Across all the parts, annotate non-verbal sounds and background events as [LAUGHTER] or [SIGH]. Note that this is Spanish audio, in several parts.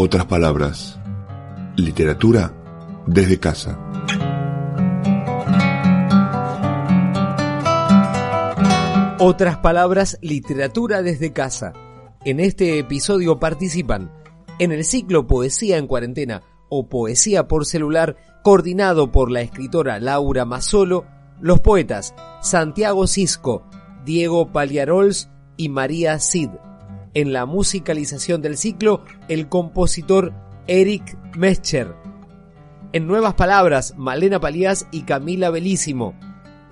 Otras palabras. Literatura desde casa. Otras palabras, literatura desde casa. En este episodio participan en el ciclo Poesía en cuarentena o Poesía por celular, coordinado por la escritora Laura Mazzolo, los poetas Santiago Cisco, Diego Paliarols y María Cid en la musicalización del ciclo el compositor Eric Mescher. En Nuevas Palabras, Malena Palías y Camila Belísimo.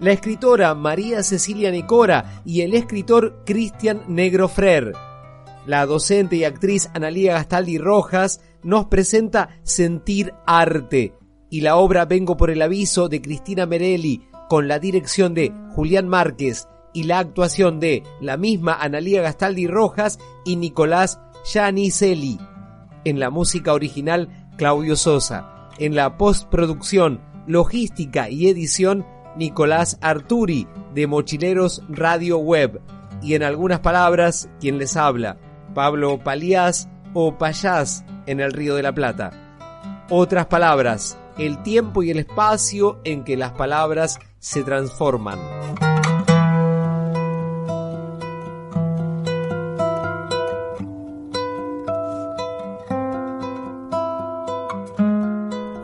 La escritora María Cecilia Nicora y el escritor Cristian Negro Frer. La docente y actriz Analía Gastaldi Rojas nos presenta Sentir Arte y la obra Vengo por el Aviso de Cristina Merelli con la dirección de Julián Márquez y la actuación de la misma Analía Gastaldi Rojas y Nicolás Giannicelli. En la música original, Claudio Sosa. En la postproducción, logística y edición, Nicolás Arturi, de Mochileros Radio Web. Y en algunas palabras, quien les habla, Pablo Palías o Payás en el Río de la Plata. Otras palabras, el tiempo y el espacio en que las palabras se transforman.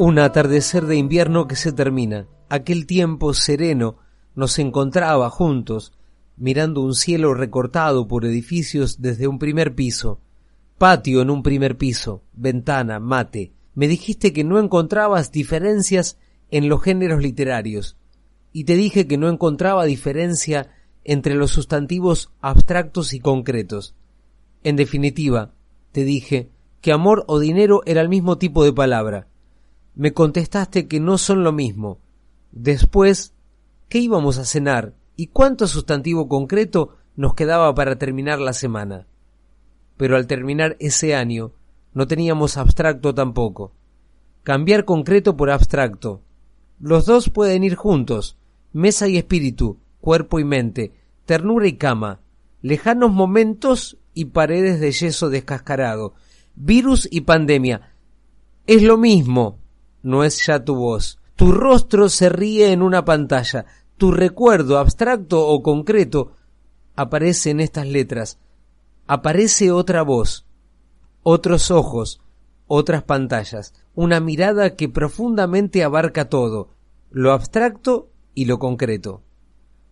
Un atardecer de invierno que se termina. Aquel tiempo sereno nos encontraba juntos, mirando un cielo recortado por edificios desde un primer piso. Patio en un primer piso, ventana, mate. Me dijiste que no encontrabas diferencias en los géneros literarios, y te dije que no encontraba diferencia entre los sustantivos abstractos y concretos. En definitiva, te dije que amor o dinero era el mismo tipo de palabra, me contestaste que no son lo mismo. Después, ¿qué íbamos a cenar y cuánto sustantivo concreto nos quedaba para terminar la semana? Pero al terminar ese año, no teníamos abstracto tampoco. Cambiar concreto por abstracto. Los dos pueden ir juntos, mesa y espíritu, cuerpo y mente, ternura y cama, lejanos momentos y paredes de yeso descascarado, virus y pandemia. Es lo mismo, no es ya tu voz. Tu rostro se ríe en una pantalla. Tu recuerdo, abstracto o concreto, aparece en estas letras. Aparece otra voz, otros ojos, otras pantallas, una mirada que profundamente abarca todo, lo abstracto y lo concreto.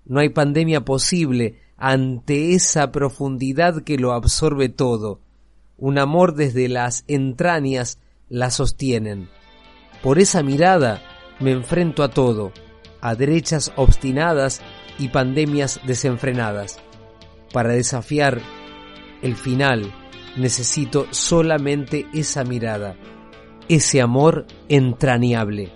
No hay pandemia posible ante esa profundidad que lo absorbe todo. Un amor desde las entrañas la sostienen. Por esa mirada me enfrento a todo, a derechas obstinadas y pandemias desenfrenadas. Para desafiar el final necesito solamente esa mirada, ese amor entrañable.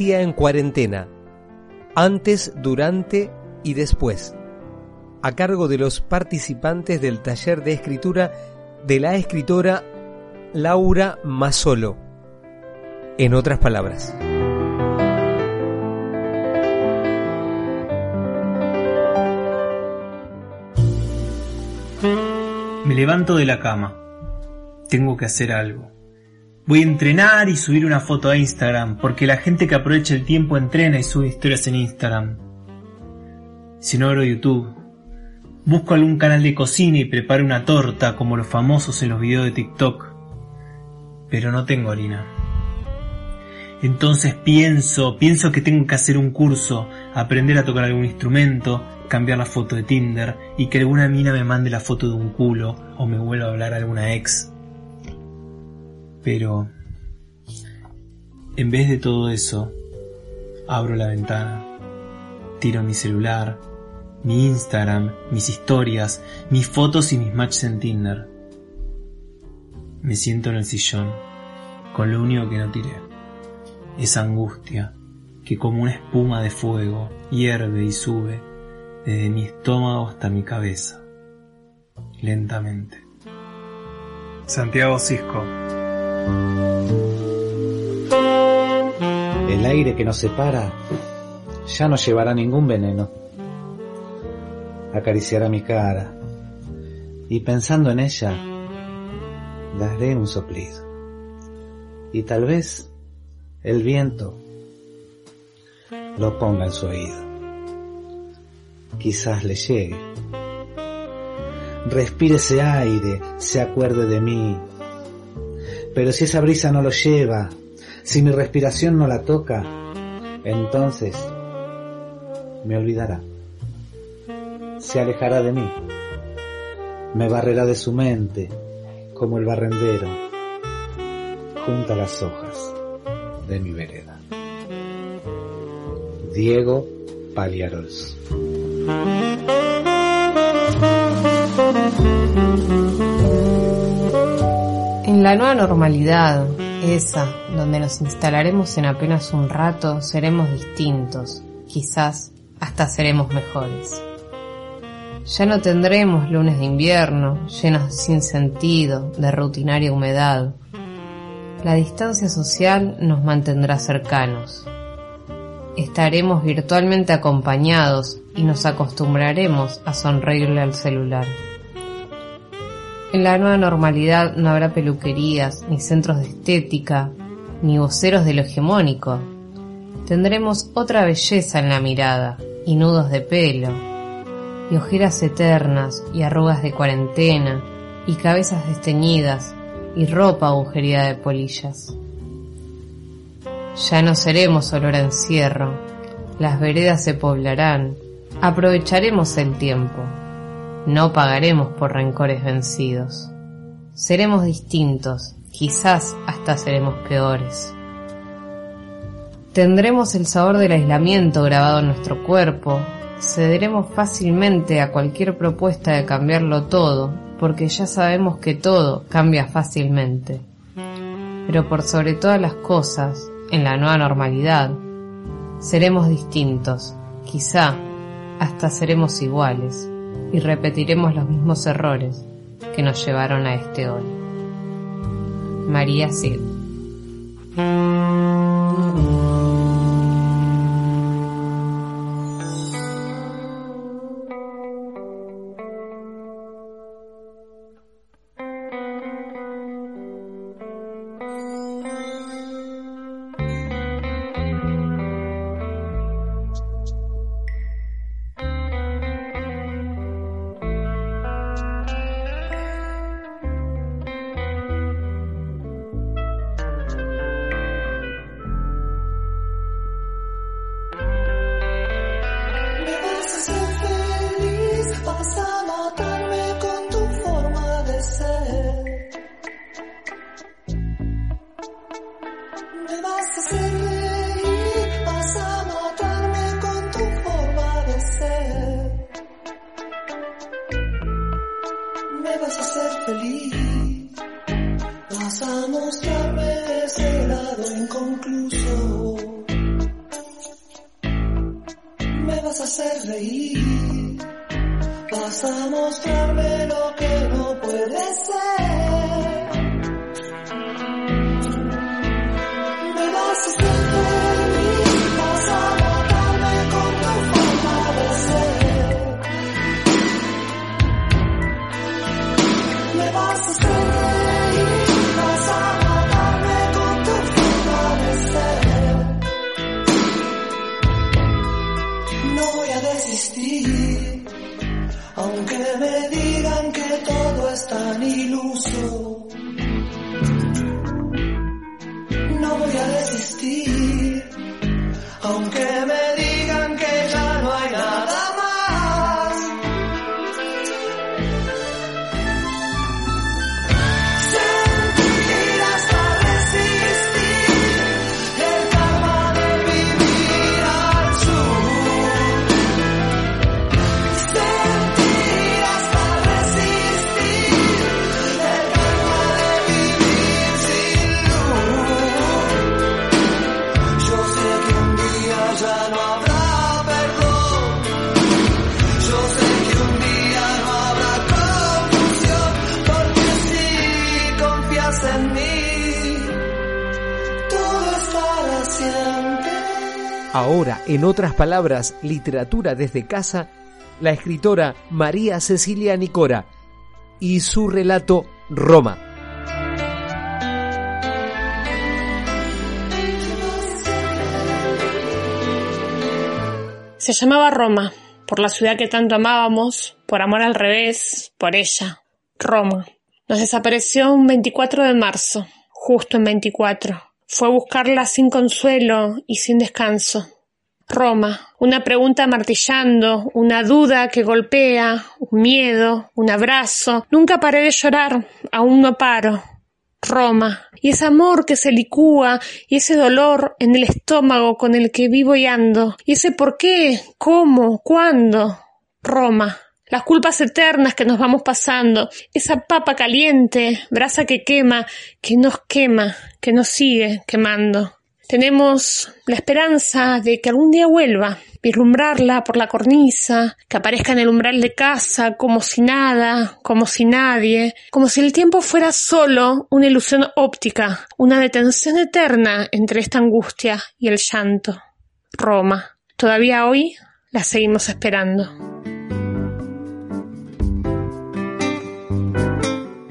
En cuarentena, antes, durante y después, a cargo de los participantes del taller de escritura de la escritora Laura Masolo. En otras palabras. Me levanto de la cama. Tengo que hacer algo. Voy a entrenar y subir una foto a Instagram, porque la gente que aprovecha el tiempo entrena y sube historias en Instagram. Si no abro YouTube, busco algún canal de cocina y preparo una torta como los famosos en los videos de TikTok. Pero no tengo harina. Entonces pienso, pienso que tengo que hacer un curso, aprender a tocar algún instrumento, cambiar la foto de Tinder y que alguna mina me mande la foto de un culo o me vuelva a hablar a alguna ex pero en vez de todo eso, abro la ventana, tiro mi celular, mi Instagram, mis historias, mis fotos y mis matches en Tinder. Me siento en el sillón, con lo único que no tiré. Esa angustia que como una espuma de fuego hierve y sube desde mi estómago hasta mi cabeza, lentamente. Santiago Cisco el aire que nos separa ya no llevará ningún veneno. Acariciará mi cara y pensando en ella, daré un soplido. Y tal vez el viento lo ponga en su oído. Quizás le llegue. Respire ese aire, se acuerde de mí, pero si esa brisa no lo lleva, si mi respiración no la toca, entonces me olvidará. Se alejará de mí. Me barrerá de su mente como el barrendero junto a las hojas de mi vereda. Diego Paliarols. En la nueva normalidad, esa, donde nos instalaremos en apenas un rato, seremos distintos, quizás hasta seremos mejores. Ya no tendremos lunes de invierno, llenos sin sentido, de rutinaria humedad. La distancia social nos mantendrá cercanos. Estaremos virtualmente acompañados y nos acostumbraremos a sonreírle al celular. En la nueva normalidad no habrá peluquerías, ni centros de estética, ni voceros de lo hegemónico. Tendremos otra belleza en la mirada, y nudos de pelo, y ojeras eternas, y arrugas de cuarentena, y cabezas desteñidas, y ropa agujereada de polillas. Ya no seremos olor a encierro, las veredas se poblarán, aprovecharemos el tiempo, no pagaremos por rencores vencidos. Seremos distintos, quizás hasta seremos peores. Tendremos el sabor del aislamiento grabado en nuestro cuerpo, cederemos fácilmente a cualquier propuesta de cambiarlo todo, porque ya sabemos que todo cambia fácilmente. Pero por sobre todas las cosas, en la nueva normalidad, seremos distintos, quizá hasta seremos iguales y repetiremos los mismos errores que nos llevaron a este hoy. María Sid. En otras palabras, literatura desde casa, la escritora María Cecilia Nicora y su relato Roma. Se llamaba Roma, por la ciudad que tanto amábamos, por amor al revés, por ella. Roma. Nos desapareció un 24 de marzo, justo en 24. Fue a buscarla sin consuelo y sin descanso. Roma, una pregunta martillando, una duda que golpea, un miedo, un abrazo. Nunca paré de llorar, aún no paro. Roma, y ese amor que se licúa, y ese dolor en el estómago con el que vivo y ando, y ese por qué, cómo, cuándo. Roma, las culpas eternas que nos vamos pasando, esa papa caliente, brasa que quema, que nos quema, que nos sigue quemando. Tenemos la esperanza de que algún día vuelva, vislumbrarla por la cornisa, que aparezca en el umbral de casa como si nada, como si nadie, como si el tiempo fuera solo una ilusión óptica, una detención eterna entre esta angustia y el llanto. Roma. Todavía hoy la seguimos esperando.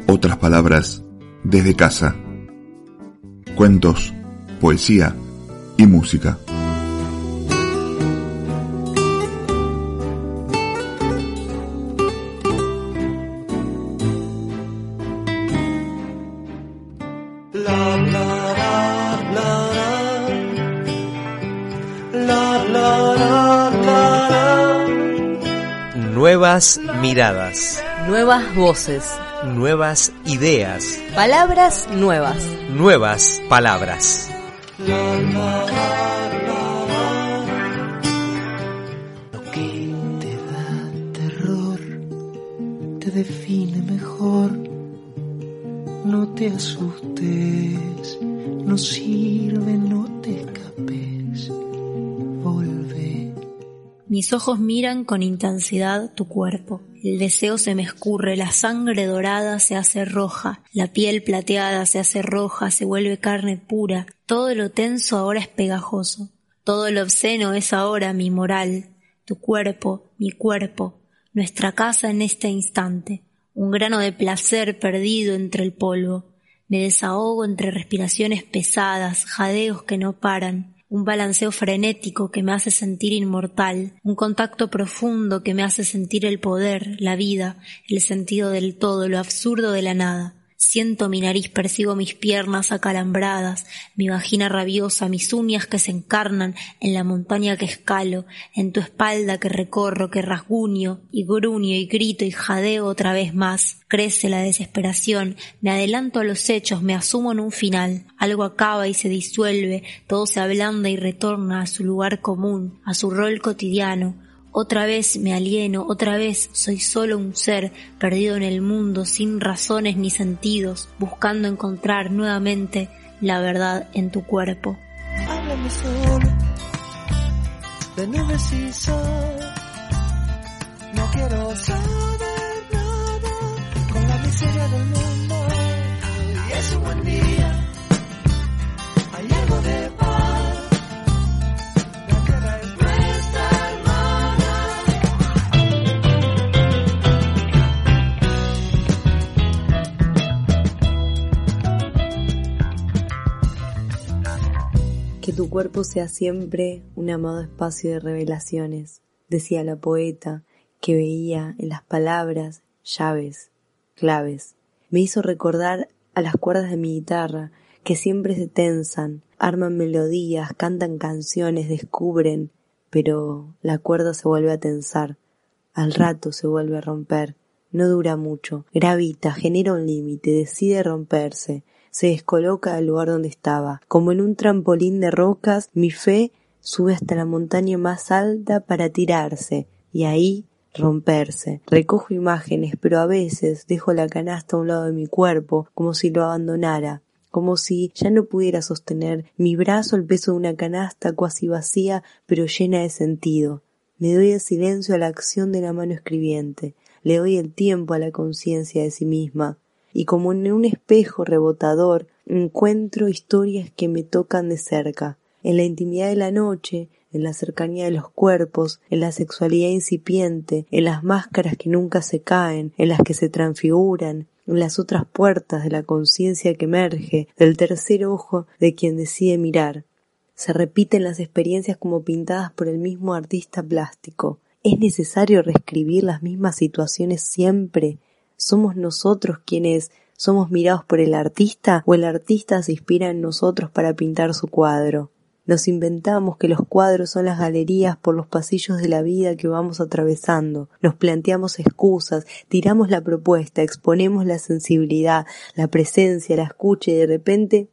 Otras palabras desde casa. Cuentos, poesía y música. Nuevas miradas. Nuevas voces. Nuevas ideas. Palabras nuevas. Nuevas palabras. Lo que te da terror te define mejor. No te asustes, no sirve, Mis ojos miran con intensidad tu cuerpo. El deseo se me escurre, la sangre dorada se hace roja, la piel plateada se hace roja, se vuelve carne pura. Todo lo tenso ahora es pegajoso. Todo lo obsceno es ahora mi moral. Tu cuerpo, mi cuerpo, nuestra casa en este instante. Un grano de placer perdido entre el polvo. Me desahogo entre respiraciones pesadas, jadeos que no paran, un balanceo frenético que me hace sentir inmortal, un contacto profundo que me hace sentir el poder, la vida, el sentido del todo, lo absurdo de la nada. Siento mi nariz, percibo mis piernas acalambradas, mi vagina rabiosa, mis uñas que se encarnan en la montaña que escalo, en tu espalda que recorro, que rasguño, y gruño y grito y jadeo otra vez más. Crece la desesperación, me adelanto a los hechos, me asumo en un final. Algo acaba y se disuelve, todo se ablanda y retorna a su lugar común, a su rol cotidiano. Otra vez me alieno, otra vez soy solo un ser perdido en el mundo sin razones ni sentidos, buscando encontrar nuevamente la verdad en tu cuerpo. Háblame solo. de nubes y sol. No quiero saber nada con la miseria del mundo. Y es un buen día. Hay algo de paz. Tu cuerpo sea siempre un amado espacio de revelaciones, decía la poeta, que veía en las palabras llaves, claves. Me hizo recordar a las cuerdas de mi guitarra, que siempre se tensan, arman melodías, cantan canciones, descubren, pero la cuerda se vuelve a tensar, al rato se vuelve a romper, no dura mucho, gravita, genera un límite, decide romperse, se descoloca del lugar donde estaba. Como en un trampolín de rocas, mi fe sube hasta la montaña más alta para tirarse, y ahí romperse. Recojo imágenes, pero a veces dejo la canasta a un lado de mi cuerpo, como si lo abandonara, como si ya no pudiera sostener mi brazo el peso de una canasta cuasi vacía, pero llena de sentido. Me doy el silencio a la acción de la mano escribiente, le doy el tiempo a la conciencia de sí misma, y como en un espejo rebotador encuentro historias que me tocan de cerca. En la intimidad de la noche, en la cercanía de los cuerpos, en la sexualidad incipiente, en las máscaras que nunca se caen, en las que se transfiguran, en las otras puertas de la conciencia que emerge, del tercer ojo de quien decide mirar. Se repiten las experiencias como pintadas por el mismo artista plástico. ¿Es necesario reescribir las mismas situaciones siempre? ¿Somos nosotros quienes somos mirados por el artista o el artista se inspira en nosotros para pintar su cuadro? Nos inventamos que los cuadros son las galerías por los pasillos de la vida que vamos atravesando. Nos planteamos excusas, tiramos la propuesta, exponemos la sensibilidad, la presencia, la escucha y de repente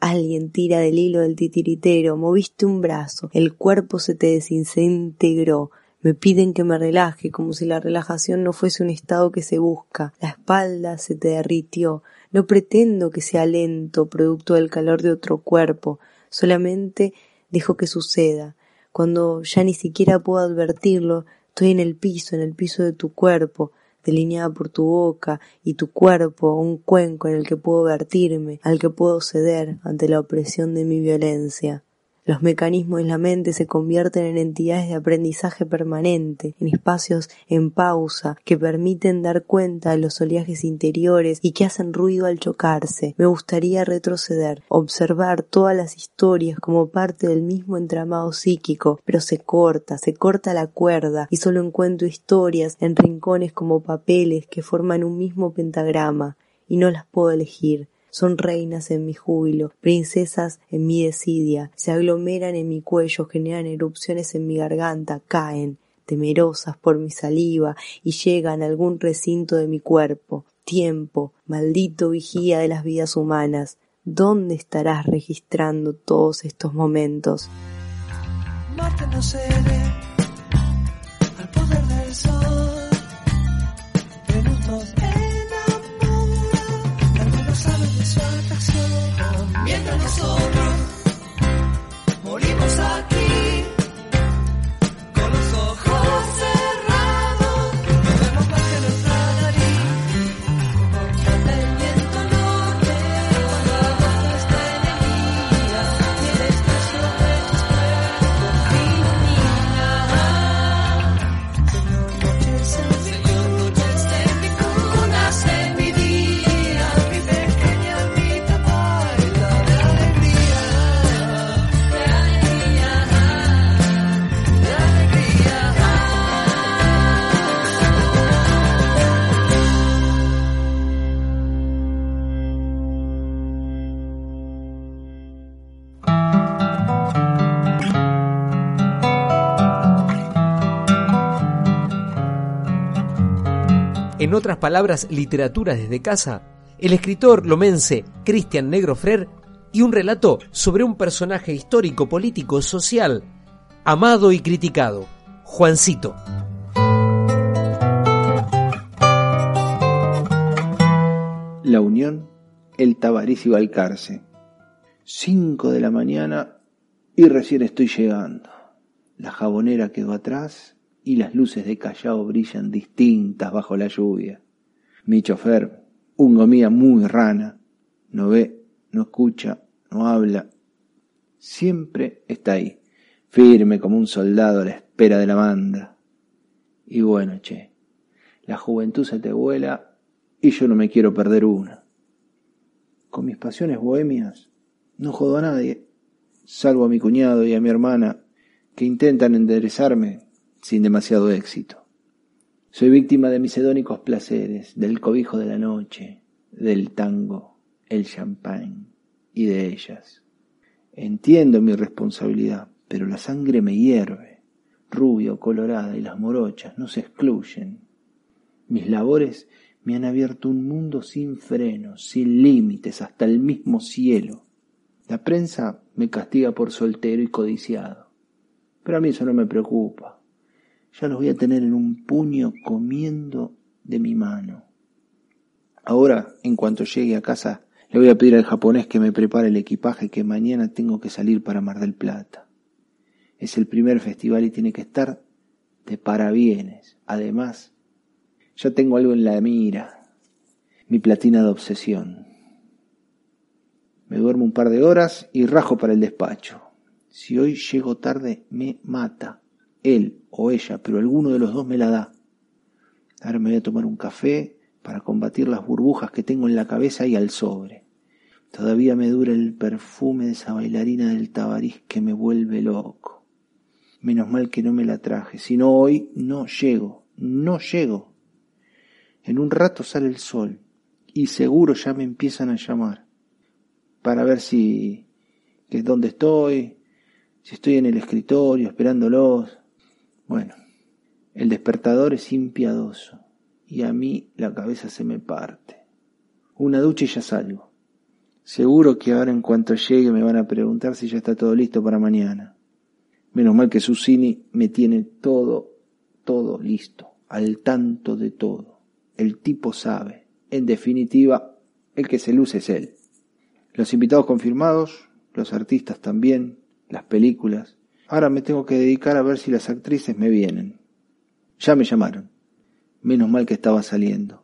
alguien tira del hilo del titiritero, moviste un brazo, el cuerpo se te desintegró, me piden que me relaje como si la relajación no fuese un estado que se busca. La espalda se te derritió. No pretendo que sea lento, producto del calor de otro cuerpo. Solamente dejo que suceda. Cuando ya ni siquiera puedo advertirlo, estoy en el piso, en el piso de tu cuerpo, delineada por tu boca y tu cuerpo, un cuenco en el que puedo vertirme, al que puedo ceder ante la opresión de mi violencia. Los mecanismos de la mente se convierten en entidades de aprendizaje permanente, en espacios en pausa que permiten dar cuenta de los oleajes interiores y que hacen ruido al chocarse. Me gustaría retroceder, observar todas las historias como parte del mismo entramado psíquico, pero se corta, se corta la cuerda y solo encuentro historias en rincones como papeles que forman un mismo pentagrama y no las puedo elegir son reinas en mi júbilo, princesas en mi desidia, se aglomeran en mi cuello, generan erupciones en mi garganta, caen, temerosas por mi saliva, y llegan a algún recinto de mi cuerpo. Tiempo, maldito vigía de las vidas humanas, ¿dónde estarás registrando todos estos momentos? Marte no al poder del sol. Nosotros. Morimos aquí, En otras palabras, literatura desde casa, el escritor lomense Cristian Negro Frer y un relato sobre un personaje histórico, político, social, amado y criticado, Juancito. La Unión, el Tabarís y Balcarce. Cinco de la mañana y recién estoy llegando. La jabonera quedó atrás y las luces de Callao brillan distintas bajo la lluvia. Mi chofer, un gomía muy rana, no ve, no escucha, no habla. Siempre está ahí, firme como un soldado a la espera de la manda. Y bueno, che, la juventud se te vuela y yo no me quiero perder una. Con mis pasiones bohemias no jodo a nadie, salvo a mi cuñado y a mi hermana que intentan enderezarme sin demasiado éxito. Soy víctima de mis hedónicos placeres, del cobijo de la noche, del tango, el champán y de ellas. Entiendo mi responsabilidad, pero la sangre me hierve, rubia o colorada, y las morochas no se excluyen. Mis labores me han abierto un mundo sin frenos, sin límites, hasta el mismo cielo. La prensa me castiga por soltero y codiciado, pero a mí eso no me preocupa. Ya los voy a tener en un puño comiendo de mi mano. Ahora, en cuanto llegue a casa, le voy a pedir al japonés que me prepare el equipaje que mañana tengo que salir para Mar del Plata. Es el primer festival y tiene que estar de parabienes. Además, ya tengo algo en la mira, mi platina de obsesión. Me duermo un par de horas y rajo para el despacho. Si hoy llego tarde, me mata. Él o ella, pero alguno de los dos me la da. Ahora me voy a tomar un café para combatir las burbujas que tengo en la cabeza y al sobre. Todavía me dura el perfume de esa bailarina del tabarís que me vuelve loco. Menos mal que no me la traje, si no hoy no llego, no llego. En un rato sale el sol y seguro ya me empiezan a llamar para ver si que es donde estoy, si estoy en el escritorio esperándolos. Bueno, el despertador es impiadoso y a mí la cabeza se me parte. Una ducha y ya salgo. Seguro que ahora en cuanto llegue me van a preguntar si ya está todo listo para mañana. Menos mal que Susini me tiene todo, todo listo, al tanto de todo. El tipo sabe. En definitiva, el que se luce es él. Los invitados confirmados, los artistas también, las películas. Ahora me tengo que dedicar a ver si las actrices me vienen. Ya me llamaron. Menos mal que estaba saliendo.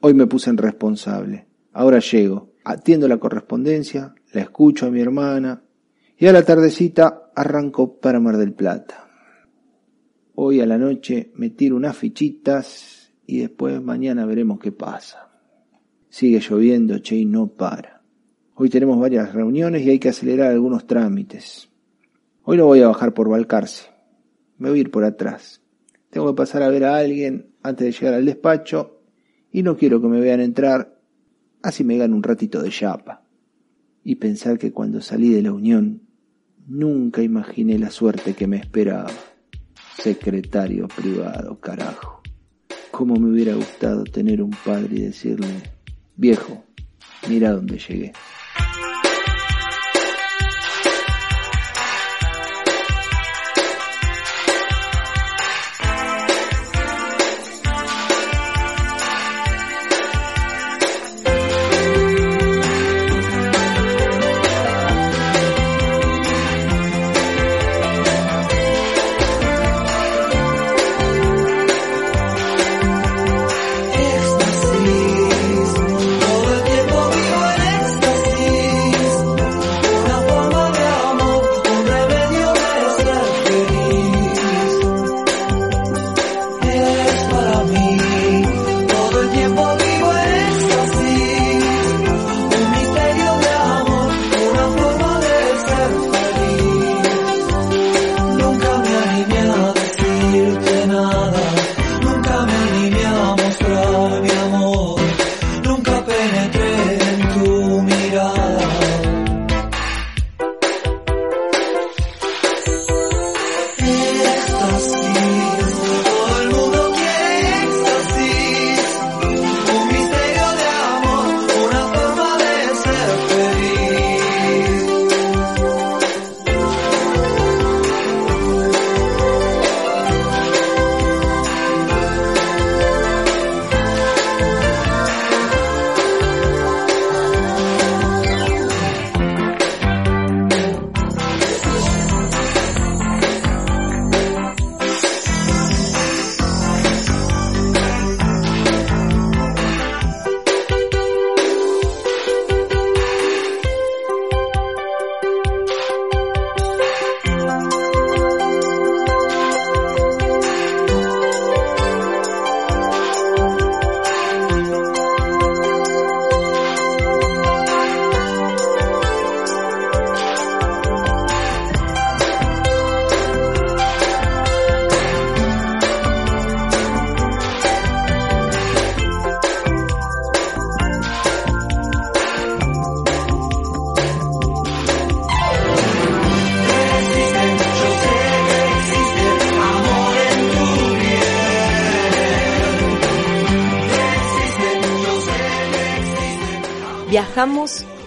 Hoy me puse responsable. Ahora llego, atiendo la correspondencia, la escucho a mi hermana y a la tardecita arranco para Mar del Plata. Hoy a la noche me tiro unas fichitas y después mañana veremos qué pasa. Sigue lloviendo, che, y no para. Hoy tenemos varias reuniones y hay que acelerar algunos trámites. Hoy no voy a bajar por Balcarce. Me voy a ir por atrás. Tengo que pasar a ver a alguien antes de llegar al despacho y no quiero que me vean entrar, así me gano un ratito de chapa. Y pensar que cuando salí de la unión nunca imaginé la suerte que me esperaba. Secretario privado, carajo. Cómo me hubiera gustado tener un padre y decirle, viejo, mira dónde llegué.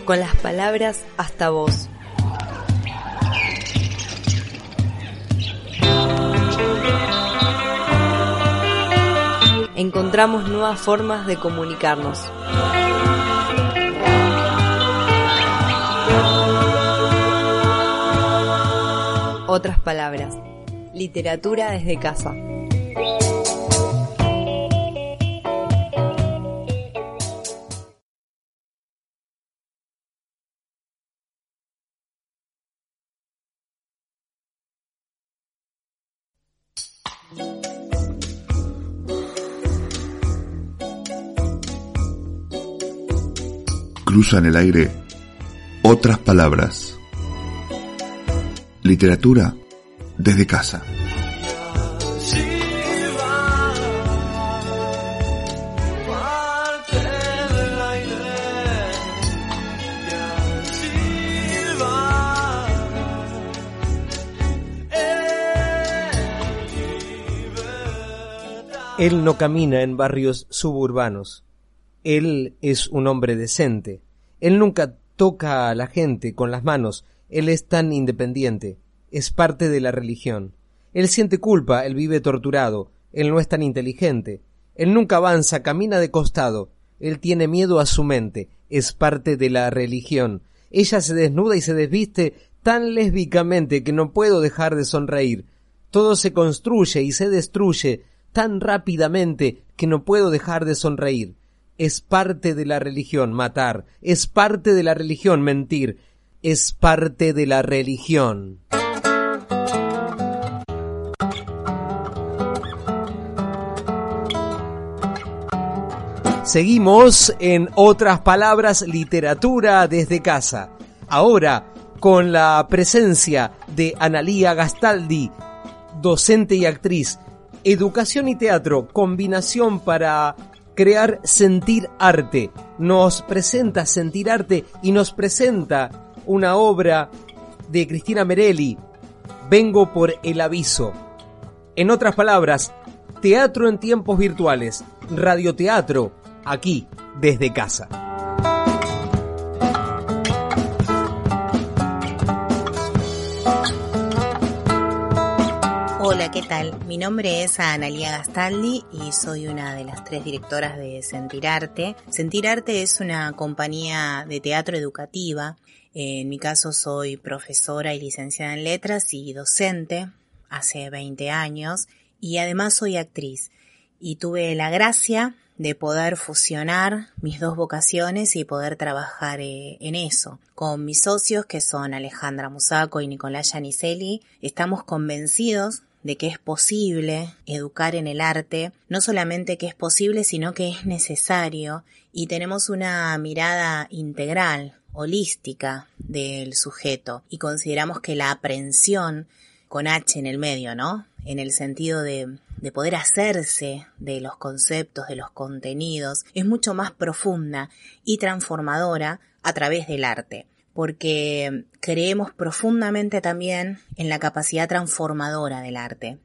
Con las palabras hasta vos. Encontramos nuevas formas de comunicarnos. Otras palabras. Literatura desde casa. Cruza en el aire otras palabras. Literatura desde casa. Él no camina en barrios suburbanos. Él es un hombre decente. Él nunca toca a la gente con las manos. Él es tan independiente. Es parte de la religión. Él siente culpa, él vive torturado. Él no es tan inteligente. Él nunca avanza, camina de costado. Él tiene miedo a su mente. Es parte de la religión. Ella se desnuda y se desviste tan lésbicamente que no puedo dejar de sonreír. Todo se construye y se destruye tan rápidamente que no puedo dejar de sonreír. Es parte de la religión matar, es parte de la religión mentir, es parte de la religión. Seguimos en otras palabras, literatura desde casa. Ahora, con la presencia de Analía Gastaldi, docente y actriz, educación y teatro, combinación para crear sentir arte. Nos presenta sentir arte y nos presenta una obra de Cristina Merelli, Vengo por el aviso. En otras palabras, teatro en tiempos virtuales, radioteatro, aquí, desde casa. ¿Qué tal? Mi nombre es Analia Gastaldi y soy una de las tres directoras de Sentir Arte. Sentir Arte es una compañía de teatro educativa. En mi caso soy profesora y licenciada en letras y docente hace 20 años y además soy actriz y tuve la gracia de poder fusionar mis dos vocaciones y poder trabajar eh, en eso. Con mis socios, que son Alejandra Musaco y Nicolás Yanicelli, estamos convencidos de que es posible educar en el arte, no solamente que es posible, sino que es necesario. Y tenemos una mirada integral, holística del sujeto. Y consideramos que la aprensión con H en el medio, ¿no? En el sentido de, de poder hacerse de los conceptos, de los contenidos, es mucho más profunda y transformadora a través del arte porque creemos profundamente también en la capacidad transformadora del arte.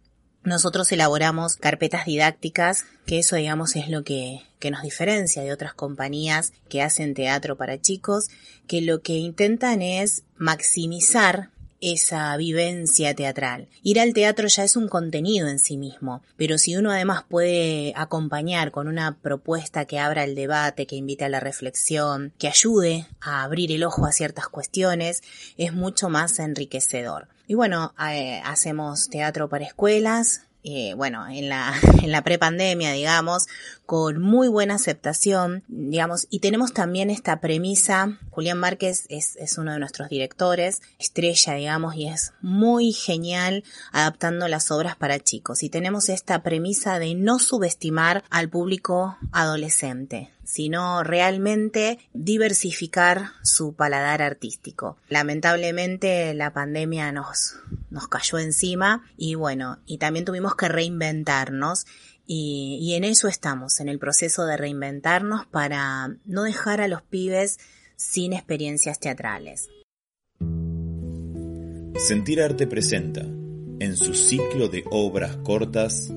Nosotros elaboramos carpetas didácticas, que eso digamos es lo que, que, nos diferencia de otras compañías que hacen teatro para chicos, que lo que intentan es maximizar esa vivencia teatral. Ir al teatro ya es un contenido en sí mismo, pero si uno además puede acompañar con una propuesta que abra el debate, que invite a la reflexión, que ayude a abrir el ojo a ciertas cuestiones, es mucho más enriquecedor. Y bueno, eh, hacemos teatro para escuelas, eh, bueno, en la, [LAUGHS] en la prepandemia, digamos, con muy buena aceptación, digamos, y tenemos también esta premisa, Julián Márquez es, es uno de nuestros directores, estrella, digamos, y es muy genial adaptando las obras para chicos, y tenemos esta premisa de no subestimar al público adolescente, sino realmente diversificar su paladar artístico. Lamentablemente la pandemia nos, nos cayó encima y bueno, y también tuvimos que reinventarnos y, y, en eso estamos, en el proceso de reinventarnos para no dejar a los pibes sin experiencias teatrales. Sentir Arte presenta, en su ciclo de obras cortas,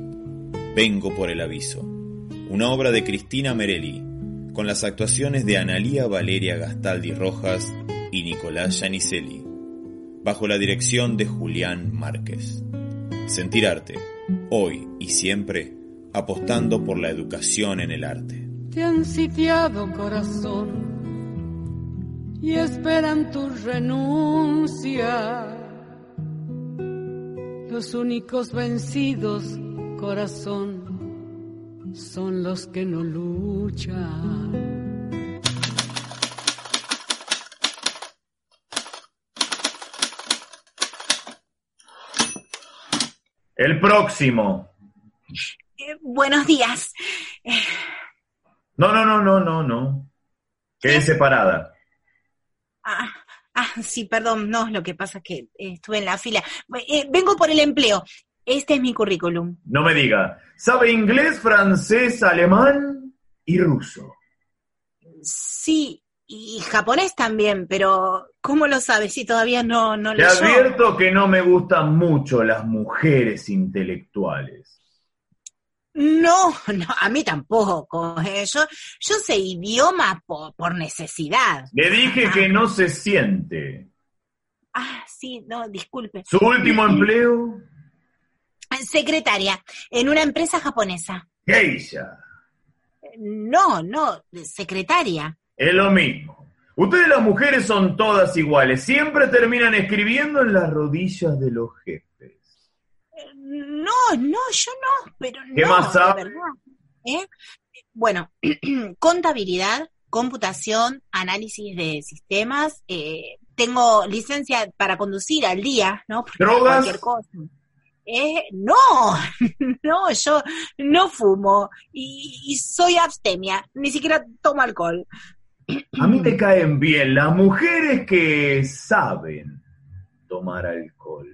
Vengo por el aviso, una obra de Cristina Merelli, con las actuaciones de Analía Valeria Gastaldi Rojas y Nicolás Gianicelli, bajo la dirección de Julián Márquez. Sentir arte, hoy y siempre, apostando por la educación en el arte. Te han sitiado corazón y esperan tu renuncia. Los únicos vencidos, corazón, son los que no luchan. El próximo. Eh, buenos días. No, no, no, no, no, no. Quede separada. ah, ah, sí, perdón, no, lo que pasa es que eh, estuve en la fila. Eh, vengo por el empleo. Este es mi currículum. No me diga. ¿Sabe inglés, francés, alemán y ruso? Sí, y japonés también, pero ¿cómo lo sabes si todavía no, no Te leyó? advierto que no me gustan mucho las mujeres intelectuales. No, no, a mí tampoco. eh, Yo, yo sé idioma por, por necesidad. Le dije que no se siente. Ah, sí, no, disculpe. ¿Su último empleo? Secretaria, en una empresa japonesa. Geisha. No, no, secretaria. Es lo mismo. Ustedes las mujeres son todas iguales. Siempre terminan escribiendo en las rodillas de los jefes. No, no, yo no, pero ¿Qué no, más sabe? ¿Eh? Bueno, [CLEARS THROAT] contabilidad, computación, análisis de sistemas. eh, tengo licencia para conducir al día, ¿no? Porque ¿Drogas? Cualquier cosa. Eh, no, [LAUGHS] no, yo no fumo y, y soy abstemia, ni siquiera tomo alcohol. A mí me caen bien las mujeres que saben tomar alcohol.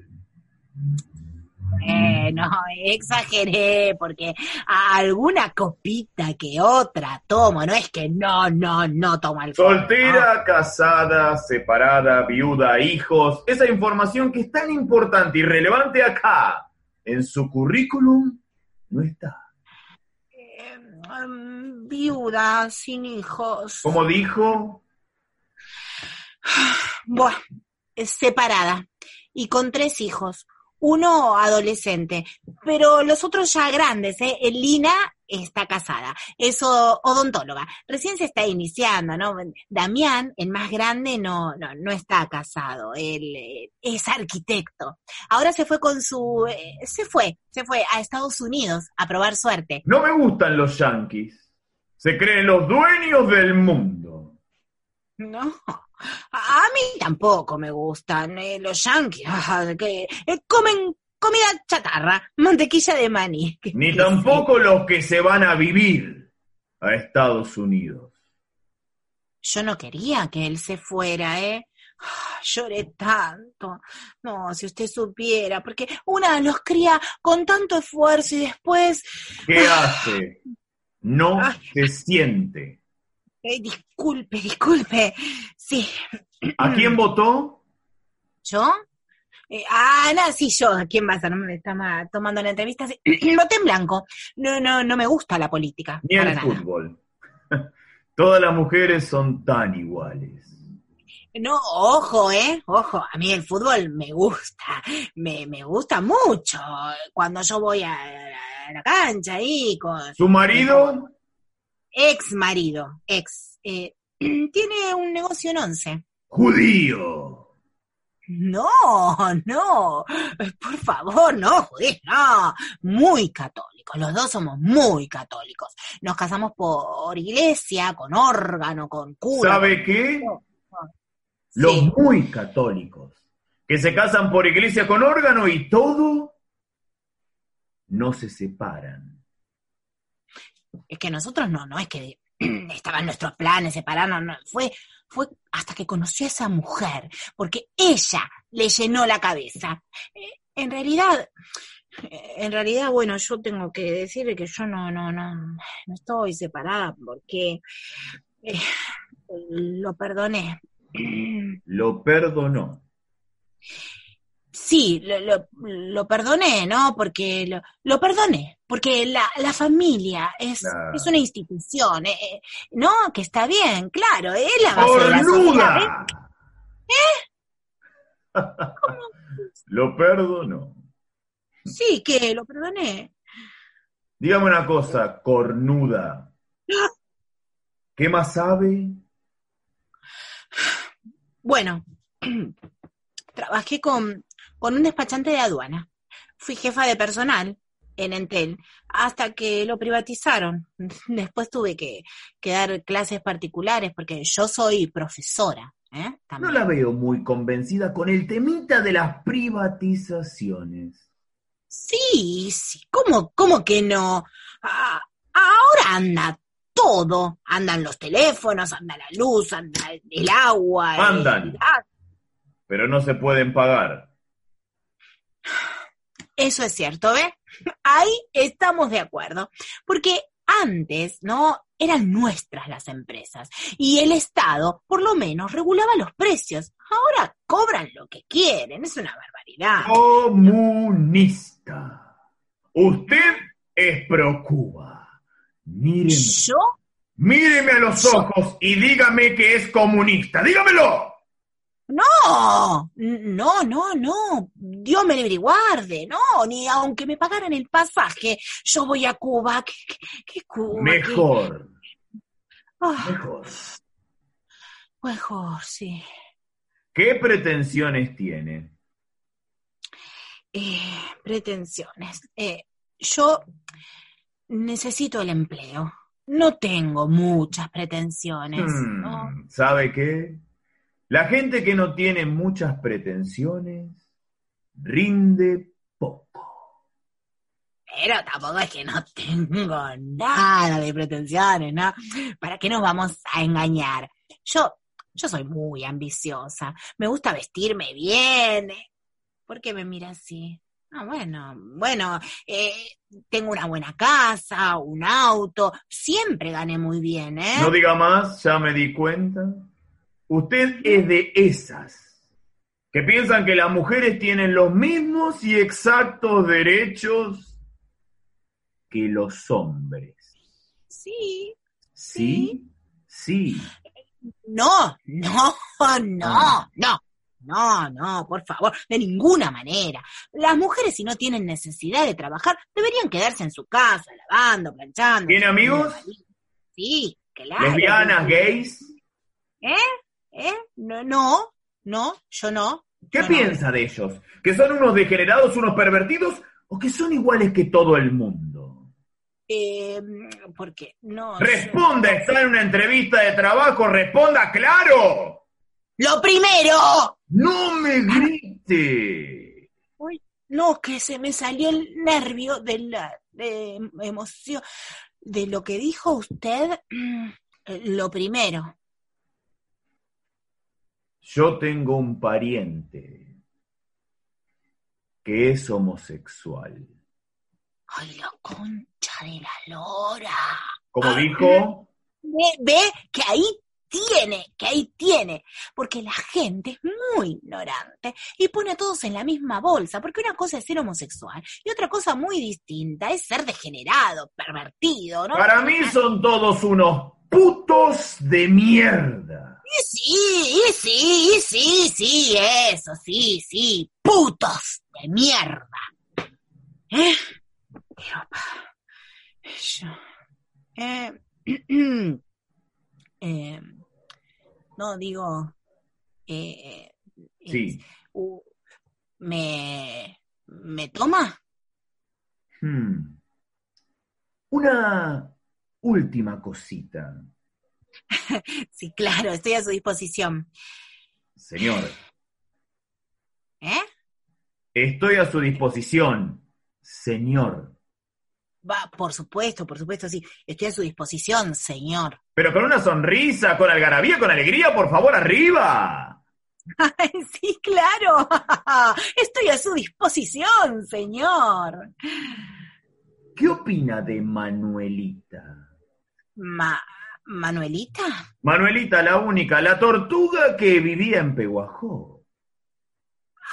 Eh, no, exageré, porque a alguna copita que otra tomo, no es que no, no, no tomo alcohol. Soltera, casada, separada, viuda, hijos. Esa información que es tan importante y relevante acá, en su currículum, no está. Mm, viuda, sin hijos. Como dijo, Buah, separada y con tres hijos. Uno adolescente, pero los otros ya grandes, ¿eh? Lina está casada, es odontóloga, recién se está iniciando, ¿no? Damián, el más grande, no, no, no está casado, él eh, es arquitecto. Ahora se fue con su, eh, se fue, se fue a Estados Unidos a probar suerte. no me gustan los yanquis. Se creen los dueños del mundo. No, a mí tampoco me gustan eh, los yanquis, [LAUGHS] ah, que eh, comen comida chatarra, mantequilla de maní. [LAUGHS] Ni tampoco los que se van a vivir a Estados Unidos. Yo no quería que él se fuera, ¿eh? Ah, Lloré tanto. No, si usted supiera, porque una los cría con tanto esfuerzo y después... ¿Qué hace? No se siente. Eh, disculpe, disculpe. Sí. ¿A quién votó? ¿Yo? Eh, ah, no, sí, yo. ¿Quién va a? No me está ma- tomando la entrevista. Sí. [CLEARS THROAT] Voté en blanco. No, no, no me gusta la política. Ni el fútbol. [LAUGHS] Todas las mujeres son tan iguales. No, ojo, ¿eh? Ojo, a mí el fútbol me gusta, me, me gusta mucho. Cuando yo voy a, a la cancha ahí con... ¿Su marido? Ex marido, ex. eh, [CLEARS THROAT] tiene un negocio en once. Judío. No, no, por favor, no, judíos, no. Muy católicos, los dos somos muy católicos. Nos casamos por iglesia, con órgano, con cura. ¿Sabe qué? Los muy católicos, que se casan por iglesia con órgano y todo, no se separan. Es que nosotros no, no es que [CLEARS THROAT] estaban nuestros planes separarnos, no, fue, fue hasta que conoció a esa mujer, porque ella le llenó la cabeza. Eh, En realidad, eh, en realidad, bueno, yo tengo que decirle que yo no, no, no, no estoy separada porque eh, lo perdoné. Lo perdonó. Sí, lo, lo, lo perdoné, ¿no? Porque lo, lo perdoné, porque la, la familia es, es una institución, eh, eh, ¿no? Que está bien, claro, es la base de la sociedad. ¿eh? ¡Cornuda! Lo perdono. Sí, que lo perdoné. Dígame una cosa, cornuda. ¿Qué más sabe? Bueno, [CLEARS THROAT] trabajé con, con un despachante de aduana. Fui jefa de personal en Entel hasta que lo privatizaron. [LAUGHS] Después tuve que, que dar clases particulares porque yo soy profesora. ¿eh? No la veo muy convencida con el temita de las privatizaciones. Sí, sí, ¿cómo, cómo que no? Ah, ahora anda todo. Andan los teléfonos, anda la luz, anda el agua. el Andan. gas. Pero no se pueden pagar. Eso es cierto, ¿ves? Ahí estamos de acuerdo. Porque antes, ¿no? Eran nuestras las empresas y el Estado, por lo menos, regulaba los precios. Ahora cobran lo que quieren, es una barbaridad. Comunista. Usted es pro Cuba. Míreme. ¿Yo? Míreme a los ojos y dígame que es comunista. ¡Dígamelo! No, no, no, no. Dios me libre y guarde. No, ni aunque me pagaran el pasaje, yo voy a Cuba. ¿Qué, qué- qué Cuba? ¿Qué- Mejor. Ah, Mejor. mejor, sí. ¿Qué pretensiones tiene? Eh, pretensiones. Eh, yo necesito el empleo. No tengo muchas pretensiones, Hmm, ¿no? ¿Sabe qué? La gente que no tiene muchas pretensiones rinde poco. Pero tampoco es que no tengo nada de pretensiones, ¿no? ¿Para qué nos vamos a engañar? Yo, yo soy muy ambiciosa. Me gusta vestirme bien. ¿Por qué me mira así? Ah, bueno, bueno, eh, tengo una buena casa, un auto, siempre gané muy bien, ¿eh? No diga más, ya me di cuenta. Usted es de esas que piensan que las mujeres tienen los mismos y exactos derechos que los hombres. Sí. ¿Sí? Sí. No, no, [LAUGHS] no, no. No, no, por favor, de ninguna manera. Las mujeres, si no tienen necesidad de trabajar, deberían quedarse en su casa, lavando, planchando. ¿Tiene amigos? Sí, claro. ¿Lesbianas, gays? ¿Eh? ¿Eh? No, no, no, yo no. ¿Qué No, no. piensa de ellos? ¿Que son unos degenerados, unos pervertidos o que son iguales que todo el mundo? Eh, porque no. Responda, está en una entrevista de trabajo, responda claro. Lo primero. No me grite. Uy, no, que se me salió el nervio de la de emoción. De lo que dijo usted, mm, lo primero. Yo tengo un pariente que es homosexual. Ay, la concha de la lora. Como dijo, Ve, ve que ahí tiene, que ahí tiene. Porque la gente es muy ignorante y pone a todos en la misma bolsa. Porque una cosa es ser homosexual y otra cosa muy distinta es ser degenerado, pervertido, ¿no? para mí son todos unos putos de mierda. Sí, sí, sí, sí, eso, sí, sí, putos de mierda. ¿Eh? Yo, eh, [CLEARS THROAT] eh, no, digo, eh, Sí. uh, me, me toma. Hmm. Una última cosita, [LAUGHS] Sí, claro, estoy a su disposición. señor. ¿Eh? Estoy a su disposición, señor. Va, por supuesto, por supuesto, sí, estoy a su disposición, señor. Pero con una sonrisa, con algarabía, con alegría, por favor, arriba. [LAUGHS] Ay, sí, claro. [LAUGHS] Estoy a su disposición, señor. ¿Qué opina de Manuelita? Ma ¿Manuelita? Manuelita, la única, la tortuga que vivía en Peguajó.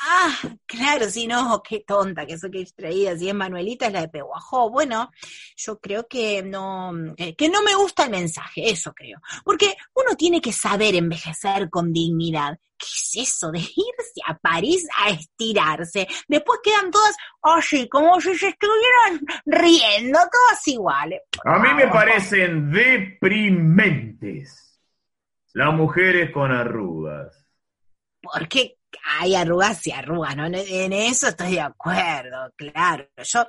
Ah, claro, sí, no, [LAUGHS] qué tonta que soy que distraída. Si es Manuelita, es la de Peguajó. Bueno, yo creo que no, eh, que no me gusta el mensaje, eso creo. Porque uno tiene que saber envejecer con dignidad. ¿Qué es eso de irse a París a estirarse? Después quedan todas así, como si se estuvieran riendo, todas iguales. A mí me parecen deprimentes las mujeres con arrugas. Porque hay arrugas y arrugas, ¿no? En, eso estoy de acuerdo, claro. Yo,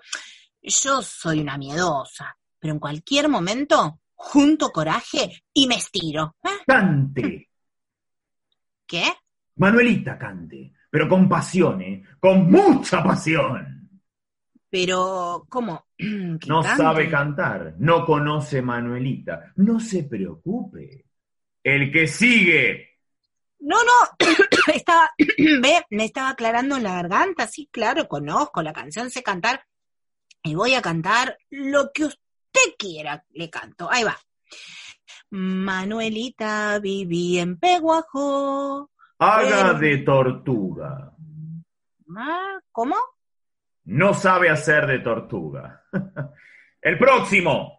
yo soy una miedosa, pero en cualquier momento junto coraje y me estiro. ¿eh? Cante, ¿Qué? Manuelita cante, pero con pasión, ¿eh? Con mucha pasión. Pero, ¿cómo? [CLEARS THROAT] ¿Que No cante? sabe cantar, no conoce Manuelita. No se preocupe. El que sigue. No, no, [COUGHS] estaba, [COUGHS] ve, me estaba aclarando en la garganta, sí, claro, conozco la canción, sé cantar, y voy a cantar lo que usted quiera, le canto, ahí va. Manuelita viví en Peguajo. Haga pero- de tortuga. Ah, ¿Cómo? No sabe hacer de tortuga. [LAUGHS] El próximo.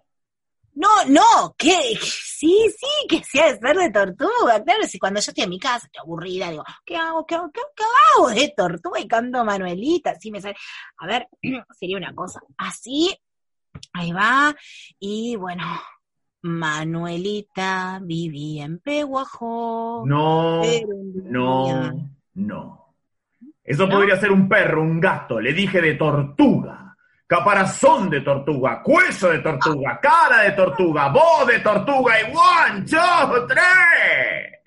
No, no, que sí, sí, que sea de ser de tortuga, claro, si cuando yo estoy en mi casa, estoy aburrida, digo, ¿qué hago? ¿Qué hago? ¿Qué, qué hago de tortuga? Y canto Manuelita, así me sale. A ver, [CLEARS THROAT] sería una cosa así, ahí va, y bueno, Manuelita vivía en Peguajo. No, no, no. Eso podría ser un perro, un gato. Le dije de tortuga. Caparazón de tortuga, cuello de tortuga, cara de tortuga, voz de tortuga y one, two, tres.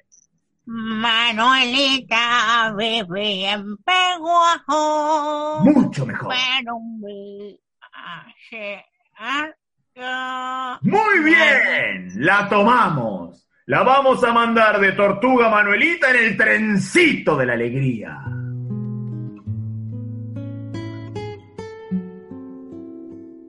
Manuelita vivía en Peguajo. Mucho mejor. Pero Muy bien, la tomamos. La vamos a mandar de tortuga Manuelita en el trencito de la alegría.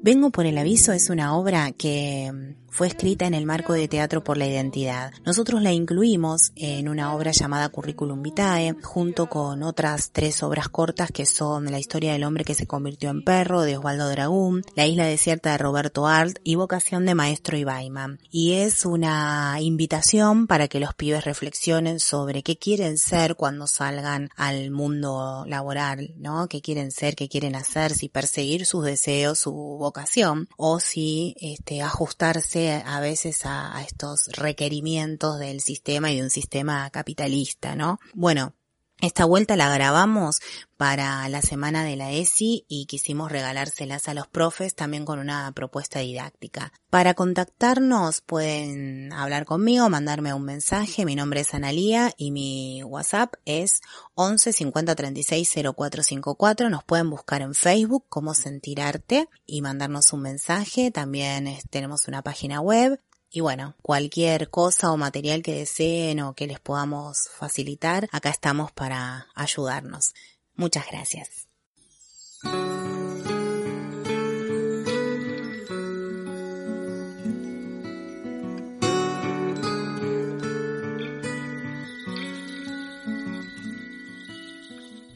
Vengo por el aviso es una obra que mm, fue escrita en el marco de Teatro por la Identidad. Nosotros la incluimos en una obra llamada Curriculum Vitae, junto con otras tres obras cortas que son La historia del hombre que se convirtió en perro de Osvaldo Dragún, La isla desierta de Roberto Arlt y Vocación de Maestro Ibaiman. Y es una invitación para que los pibes reflexionen sobre qué quieren ser cuando salgan al mundo laboral, ¿no? ¿Qué quieren ser, qué quieren hacer, si perseguir sus deseos, su vocación, o si este, ajustarse a veces a, estos requerimientos del sistema y de un sistema capitalista, ¿no? Bueno, esta vuelta la grabamos para la semana de la ESI y quisimos regalárselas a los profes también con una propuesta didáctica. Para contactarnos pueden hablar conmigo, mandarme un mensaje. Mi nombre es Analía y mi WhatsApp es 11 50 36 0454. Nos pueden buscar en Facebook como Sentir Arte y mandarnos un mensaje. También tenemos una página web y bueno, cualquier cosa o material que deseen o que les podamos facilitar, acá estamos para ayudarnos. Muchas gracias.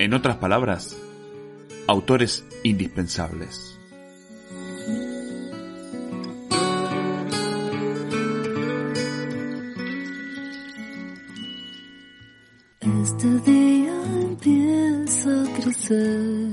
En otras palabras, autores indispensables. Este crecer.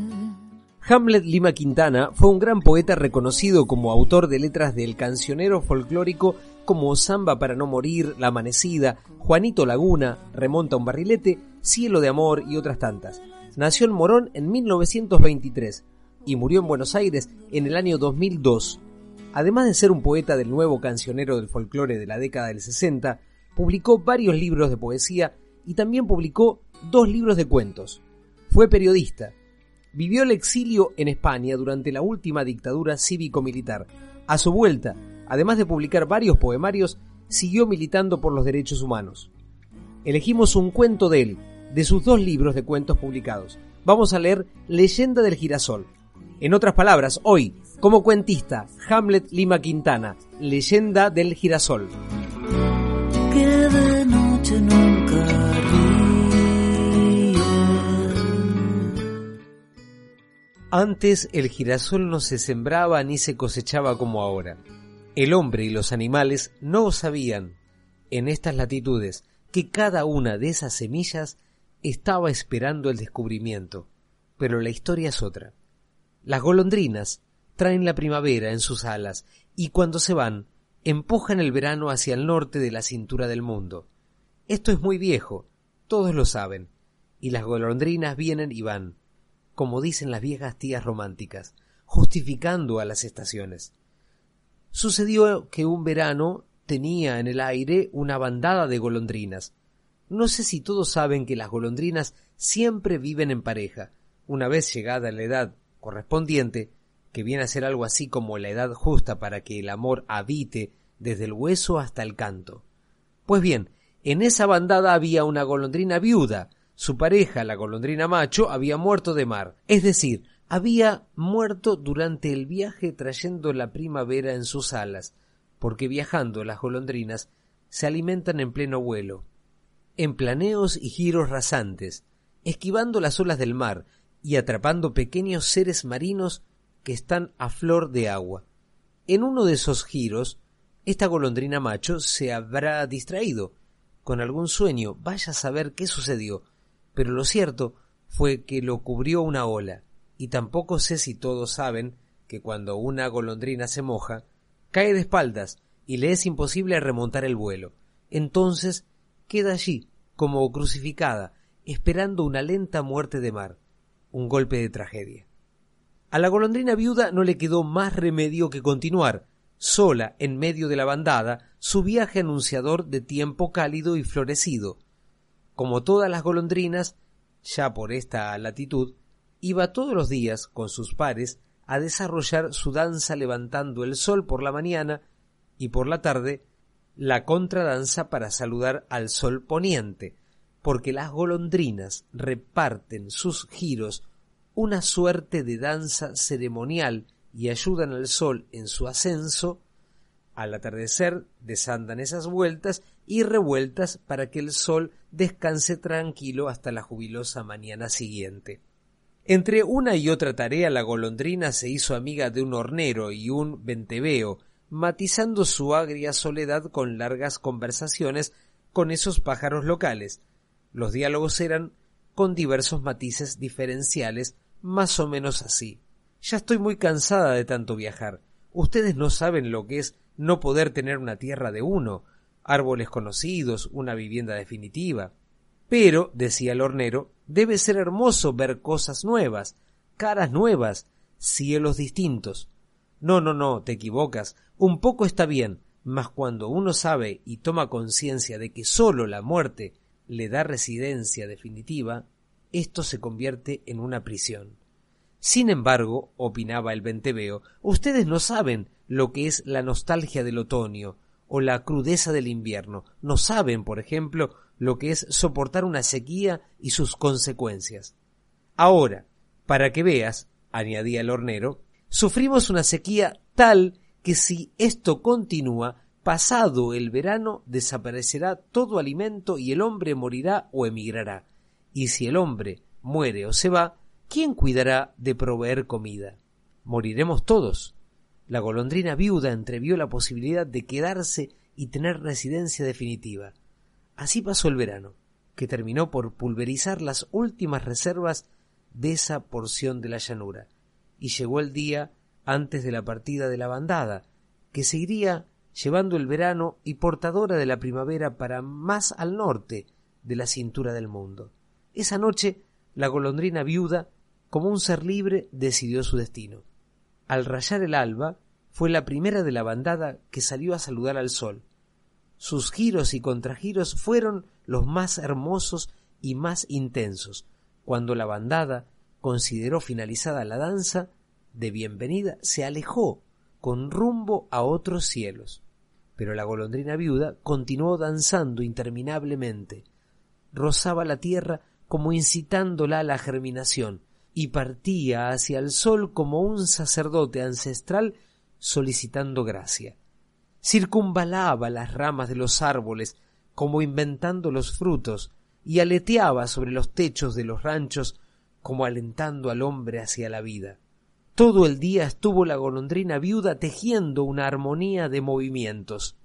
Hamlet Lima Quintana fue un gran poeta reconocido como autor de letras del cancionero folclórico como Samba para no morir, La amanecida, Juanito Laguna, Remonta un barrilete, Cielo de amor y otras tantas. Nació en Morón en 1923 y murió en Buenos Aires en el año 2002. Además de ser un poeta del nuevo cancionero del folclore de la década del 60, publicó varios libros de poesía y también publicó dos libros de cuentos. Fue periodista. Vivió el exilio en España durante la última dictadura cívico-militar. A su vuelta, además de publicar varios poemarios, siguió militando por los derechos humanos. Elegimos un cuento de él, de sus dos libros de cuentos publicados. Vamos a leer Leyenda del Girasol. En otras palabras, hoy, como cuentista, Hamlet Lima Quintana, Leyenda del Girasol. Antes el girasol no se sembraba ni se cosechaba como ahora. El hombre y los animales no sabían, en estas latitudes, que cada una de esas semillas estaba esperando el descubrimiento. Pero la historia es otra. Las golondrinas traen la primavera en sus alas y cuando se van, empujan el verano hacia el norte de la cintura del mundo. Esto es muy viejo, todos lo saben, y las golondrinas vienen y van, como dicen las viejas tías románticas, justificando a las estaciones. Sucedió que un verano tenía en el aire una bandada de golondrinas. No sé si todos saben que las golondrinas siempre viven en pareja. Una vez llegada la edad correspondiente, que viene a ser algo así como la edad justa para que el amor habite desde el hueso hasta el canto. Pues bien, en esa bandada había una golondrina viuda. Su pareja, la golondrina macho, había muerto de mar. Es decir, había muerto durante el viaje trayendo la primavera en sus alas, porque viajando las golondrinas se alimentan en pleno vuelo, en planeos y giros rasantes, esquivando las olas del mar y atrapando pequeños seres marinos que están a flor de agua. En uno de esos giros, esta golondrina macho se habrá distraído con algún sueño, vaya a saber qué sucedió, pero lo cierto fue que lo cubrió una ola, y tampoco sé si todos saben que cuando una golondrina se moja, cae de espaldas y le es imposible remontar el vuelo. Entonces queda allí, como crucificada, esperando una lenta muerte de mar, un golpe de tragedia. A la golondrina viuda no le quedó más remedio que continuar, sola en medio de la bandada, su viaje anunciador de tiempo cálido y florecido. Como todas las golondrinas, ya por esta latitud, iba todos los días con sus pares a desarrollar su danza levantando el sol por la mañana y por la tarde la contradanza para saludar al sol poniente, porque las golondrinas reparten sus giros una suerte de danza ceremonial y ayudan al sol en su ascenso, al atardecer desandan esas vueltas y revueltas para que el sol descanse tranquilo hasta la jubilosa mañana siguiente. Entre una y otra tarea la golondrina se hizo amiga de un hornero y un venteveo, matizando su agria soledad con largas conversaciones con esos pájaros locales. Los diálogos eran con diversos matices diferenciales, más o menos así. Ya estoy muy cansada de tanto viajar. Ustedes no saben lo que es no poder tener una tierra de uno, árboles conocidos, una vivienda definitiva. Pero, decía el hornero, debe ser hermoso ver cosas nuevas, caras nuevas, cielos distintos. No, no, no, te equivocas. Un poco está bien, mas cuando uno sabe y toma conciencia de que sólo la muerte le da residencia definitiva, esto se convierte en una prisión. Sin embargo, opinaba el venteveo, ustedes no saben lo que es la nostalgia del otoño o la crudeza del invierno. No saben, por ejemplo, lo que es soportar una sequía y sus consecuencias. Ahora, para que veas, añadía el hornero, sufrimos una sequía tal que si esto continúa, pasado el verano desaparecerá todo alimento y el hombre morirá o emigrará. Y si el hombre muere o se va, ¿quién cuidará de proveer comida? Moriremos todos. La golondrina viuda entrevió la posibilidad de quedarse y tener residencia definitiva. Así pasó el verano, que terminó por pulverizar las últimas reservas de esa porción de la llanura, y llegó el día antes de la partida de la bandada, que seguiría llevando el verano y portadora de la primavera para más al norte de la cintura del mundo. Esa noche, la golondrina viuda, como un ser libre, decidió su destino. Al rayar el alba, fue la primera de la bandada que salió a saludar al sol, sus giros y contragiros fueron los más hermosos y más intensos. Cuando la bandada consideró finalizada la danza de bienvenida, se alejó con rumbo a otros cielos. Pero la golondrina viuda continuó danzando interminablemente. Rozaba la tierra como incitándola a la germinación, y partía hacia el sol como un sacerdote ancestral solicitando gracia circunvalaba las ramas de los árboles como inventando los frutos y aleteaba sobre los techos de los ranchos como alentando al hombre hacia la vida. Todo el día estuvo la golondrina viuda tejiendo una armonía de movimientos.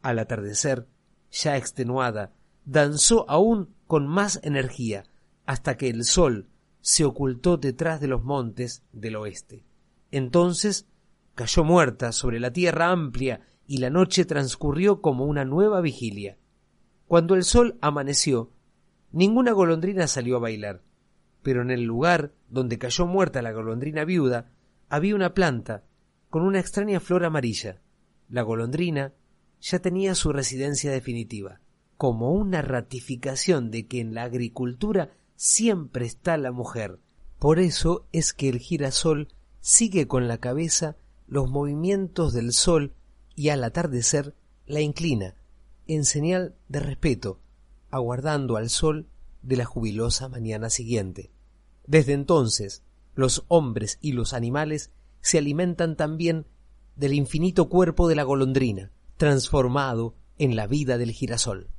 Al atardecer, ya extenuada, danzó aún con más energía, hasta que el sol se ocultó detrás de los montes del oeste. Entonces cayó muerta sobre la tierra amplia y la noche transcurrió como una nueva vigilia. Cuando el sol amaneció, ninguna golondrina salió a bailar, pero en el lugar donde cayó muerta la golondrina viuda había una planta con una extraña flor amarilla. La golondrina ya tenía su residencia definitiva, como una ratificación de que en la agricultura siempre está la mujer. Por eso es que el girasol sigue con la cabeza los movimientos del sol y al atardecer la inclina, en señal de respeto, aguardando al sol de la jubilosa mañana siguiente. Desde entonces, los hombres y los animales se alimentan también del infinito cuerpo de la golondrina, transformado en la vida del girasol.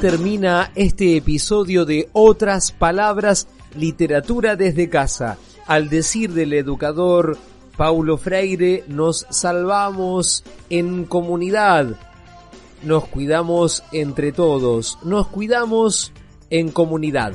Termina este episodio de Otras Palabras, Literatura desde Casa. Al decir del educador Paulo Freire, nos salvamos en comunidad, nos cuidamos entre todos, nos cuidamos en comunidad.